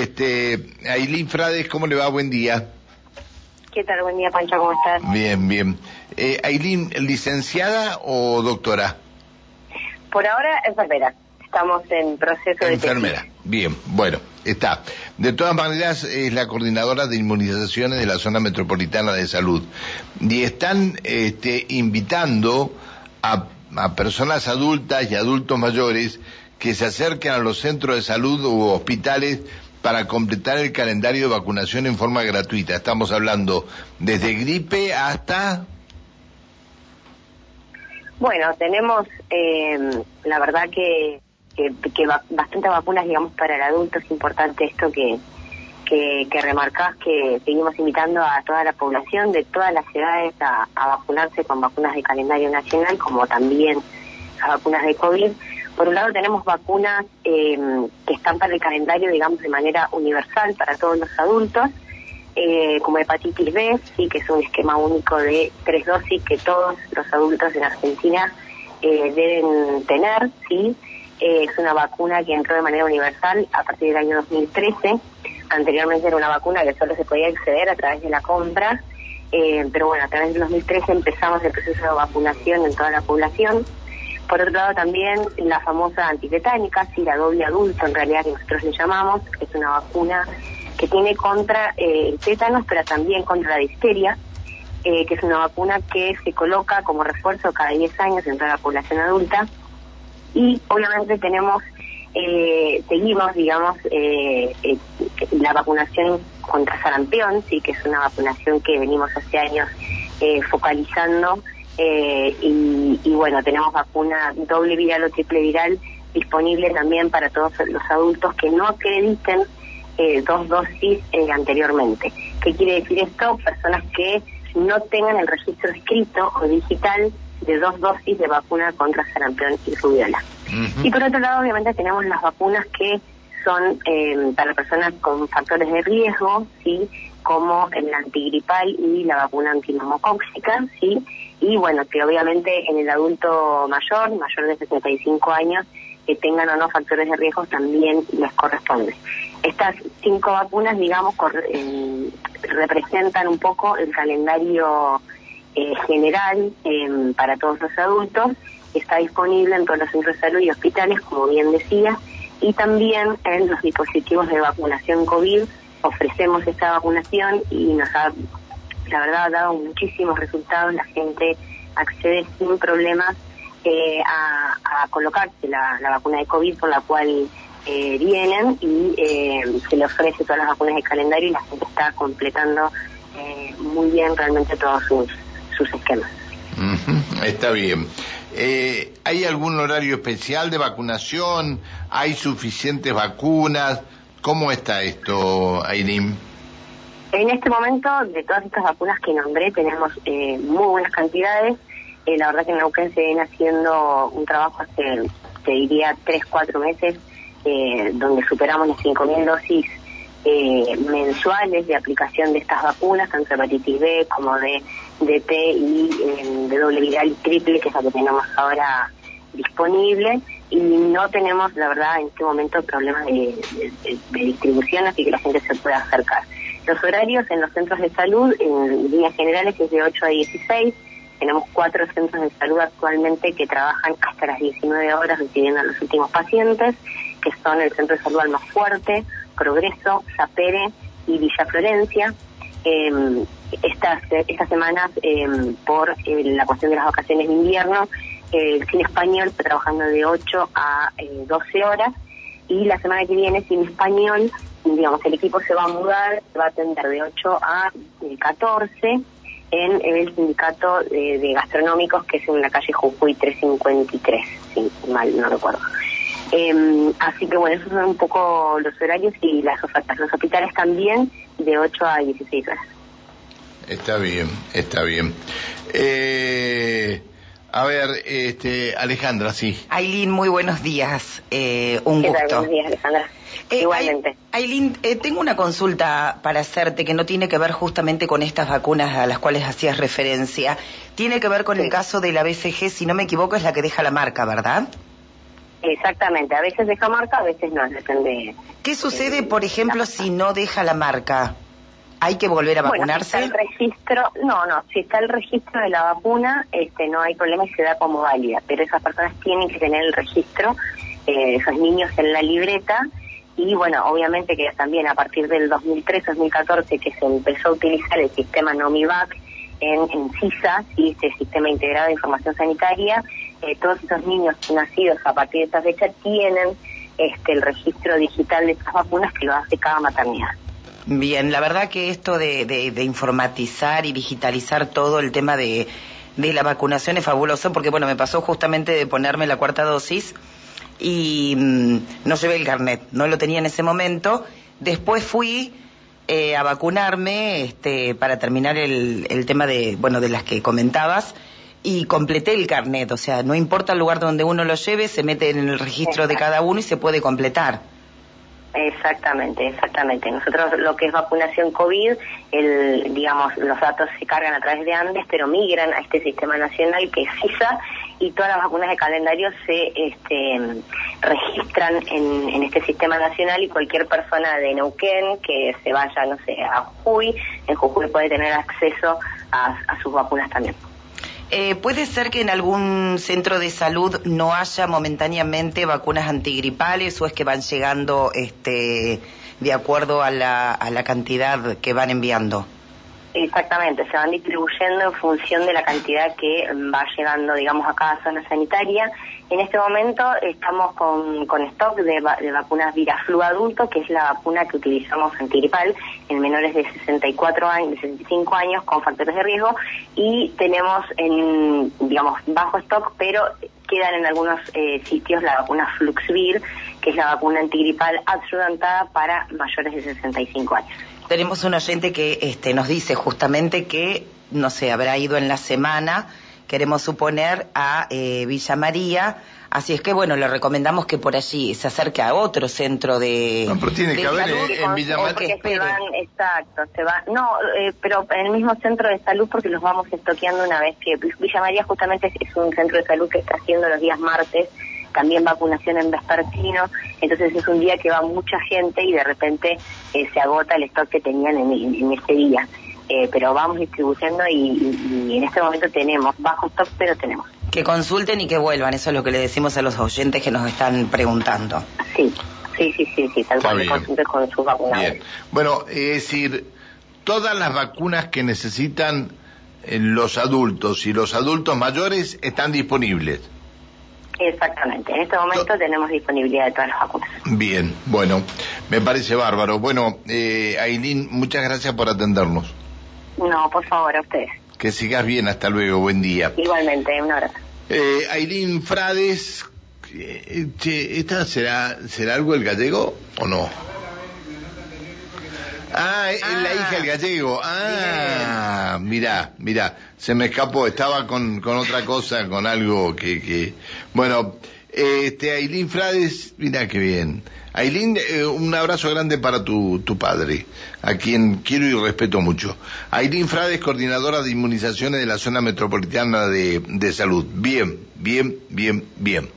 Este, Ailín Frades, ¿cómo le va? Buen día. ¿Qué tal? Buen día, Pancha, ¿cómo estás? Bien, bien. Eh, Ailín, ¿licenciada o doctora? Por ahora, enfermera. Estamos en proceso de... Enfermera. Bien, bueno, está. De todas maneras, es la coordinadora de inmunizaciones de la zona metropolitana de salud. Y están este, invitando a, a personas adultas y adultos mayores que se acerquen a los centros de salud u hospitales para completar el calendario de vacunación en forma gratuita. Estamos hablando desde gripe hasta... Bueno, tenemos eh, la verdad que, que, que bastantes vacunas, digamos, para el adulto. Es importante esto que, que, que remarcás, que seguimos invitando a toda la población de todas las ciudades a vacunarse con vacunas de calendario nacional, como también a vacunas de COVID. Por un lado tenemos vacunas eh, que están para el calendario, digamos, de manera universal para todos los adultos, eh, como hepatitis B, sí, que es un esquema único de tres dosis que todos los adultos en Argentina eh, deben tener, sí. Eh, es una vacuna que entró de manera universal a partir del año 2013. Anteriormente era una vacuna que solo se podía acceder a través de la compra, eh, pero bueno, a través del 2013 empezamos el proceso de vacunación en toda la población. Por otro lado también la famosa antitetánica, sí, la doble adulto en realidad que nosotros le llamamos, es una vacuna que tiene contra eh, el tétanos, pero también contra la difteria, eh, que es una vacuna que se coloca como refuerzo cada 10 años en toda la población adulta. Y obviamente tenemos, eh, seguimos, digamos, eh, eh, la vacunación contra sarampión, sí, que es una vacunación que venimos hace años focalizando eh, y, y, bueno, tenemos vacuna doble viral o triple viral disponible también para todos los adultos que no acrediten eh, dos dosis eh, anteriormente. ¿Qué quiere decir esto? Personas que no tengan el registro escrito o digital de dos dosis de vacuna contra sarampión y rubiola. Uh -huh. Y por otro lado, obviamente tenemos las vacunas que son eh, para personas con factores de riesgo, sí, como el antigripal y la vacuna antinomocóxica, sí, y bueno, que obviamente en el adulto mayor, mayor de 65 años, que tengan o no factores de riesgo también les corresponde. Estas cinco vacunas, digamos, eh, representan un poco el calendario eh, general eh, para todos los adultos, está disponible en todos los centros de salud y hospitales, como bien decía, y también en los dispositivos de vacunación COVID ofrecemos esta vacunación y nos ha, la verdad, ha dado muchísimos resultados, la gente accede sin problemas eh, a, colocarse la, vacuna de COVID por la cual eh, vienen y eh, se le ofrece todas las vacunas de calendario y la gente está completando eh, muy bien realmente todos sus, sus esquemas. Está bien. Eh, ¿Hay algún horario especial de vacunación? ¿Hay suficientes vacunas? ¿Cómo está esto, Aileen? En este momento, de todas estas vacunas que nombré, tenemos eh, muy buenas cantidades. Eh, la verdad que en Neuquén se viene haciendo un trabajo hace, te diría, tres, cuatro meses, eh, donde superamos las 5.000 dosis eh, mensuales de aplicación de estas vacunas, tanto de hepatitis B como de DT y de doble viral y triple, que es la que tenemos ahora disponible. Y no tenemos, la verdad, en este momento problemas de, de distribución, así que la gente se puede acercar. Los horarios en los centros de salud, en líneas generales, es de 8 a 16. Tenemos cuatro centros de salud actualmente que trabajan hasta las 19 horas recibiendo a los últimos pacientes, que son el Centro de Salud Almafuerte, Progreso, Zapere y Villa Florencia. Eh, estas, estas semanas, eh, por eh, la cuestión de las vacaciones de invierno, el cine español está trabajando de 8 a 12 horas y la semana que viene cine español, digamos, el equipo se va a mudar, se va a atender de 8 a 14 en el sindicato de, de gastronómicos que es en la calle Jujuy 353, si mal no recuerdo. Eh, así que bueno, esos son un poco los horarios y las ofertas. Los hospitales también de 8 a 16 horas. Está bien, está bien. Eh, a ver, este, Alejandra, sí. Aileen, muy buenos días. Eh, un ¿Qué gusto. Tal? Buenos días, Alejandra. Eh, Igualmente. Aileen, eh, tengo una consulta para hacerte que no tiene que ver justamente con estas vacunas a las cuales hacías referencia. Tiene que ver con sí. el caso de la BCG, si no me equivoco, es la que deja la marca, ¿verdad? Exactamente, a veces deja marca, a veces no, depende. ¿Qué sucede, por ejemplo, si no deja la marca? ¿Hay que volver a vacunarse? Bueno, si está el registro, no, no, si está el registro de la vacuna, este, no hay problema y se da como válida, pero esas personas tienen que tener el registro, eh, esos niños en la libreta, y bueno, obviamente que también a partir del 2003-2014 que se empezó a utilizar el sistema NOMIVAC en, en CISA, ¿sí? este sistema integrado de información sanitaria, eh, todos esos niños nacidos a partir de esa fecha tienen este, el registro digital de estas vacunas que lo hace cada maternidad. Bien, la verdad que esto de, de, informatizar y digitalizar todo el tema de, de la vacunación es fabuloso porque, bueno, me pasó justamente de ponerme la cuarta dosis y mm, no llevé el carnet, no lo tenía en ese momento. Después fui eh, a vacunarme este, para terminar el, el tema de, bueno, de las que comentabas y completé el carnet, o sea, no importa el lugar donde uno lo lleve, se mete en el registro de cada uno y se puede completar. Exactamente, exactamente. Nosotros lo que es vacunación COVID, el, digamos, los datos se cargan a través de Andes, pero migran a este sistema nacional que es CISA y todas las vacunas de calendario se este, registran en, este sistema nacional y cualquier persona de Neuquén que se vaya, no sé, a Jujuy, en Jujuy puede tener acceso a sus vacunas también. Eh, ¿Puede ser que en algún centro de salud no haya momentáneamente vacunas antigripales o es que van llegando este, de acuerdo a la, a la cantidad que van enviando? Exactamente, se van distribuyendo en función de la cantidad que va llegando, digamos, a cada zona sanitaria. En este momento estamos con, con stock de, vacunas Viraflu adulto, que es la vacuna que utilizamos antigripal en menores de 64 años, de 65 años con factores de riesgo, y tenemos en, digamos, bajo stock, pero quedan en algunos eh, sitios la vacuna Fluxvir, que es la vacuna antigripal adjudantada para mayores de 65 años. Tenemos un oyente que este, nos dice justamente que, no sé, habrá ido en la semana, queremos suponer, a eh, Villa María. Así es que, bueno, le recomendamos que por allí se acerque a otro centro de. No, pero tiene que haber en, Villa María. exacto, se va. No, eh, pero en el mismo centro de salud, porque los vamos estoqueando una vez que. Villa María justamente es un centro de salud que está haciendo los días martes también vacunación en vespertino, entonces es un día que va mucha gente y de repente eh, se agota el stock que tenían en, en este día. Eh, pero vamos distribuyendo y, en este momento tenemos bajo stock, pero tenemos. Que consulten y que vuelvan, eso es lo que le decimos a los oyentes que nos están preguntando. Sí, sí, sí, sí, sí tal cual, consulten con sus vacunas. Bien. Bueno, es decir, todas las vacunas que necesitan los adultos y los adultos mayores están disponibles. Exactamente, en este momento tenemos disponibilidad de todas las vacunas. Bien, bueno, me parece bárbaro. Bueno, eh, Aileen, muchas gracias por atendernos. No, por favor, a ustedes. Que sigas bien, hasta luego, buen día. Igualmente, un abrazo. Eh, Aileen Frades, eh, ¿esta será, será algo el gallego o no? Ah, es la hija del ah, gallego. Ah, mira, mira, se me escapó, estaba con, con otra cosa, con algo que, que... Bueno, este, Ailín Frades, mira qué bien. Ailín, eh, un abrazo grande para tu, tu padre, a quien quiero y respeto mucho. Ailín Frades, coordinadora de inmunizaciones de la zona metropolitana de, de salud. Bien, bien, bien, bien.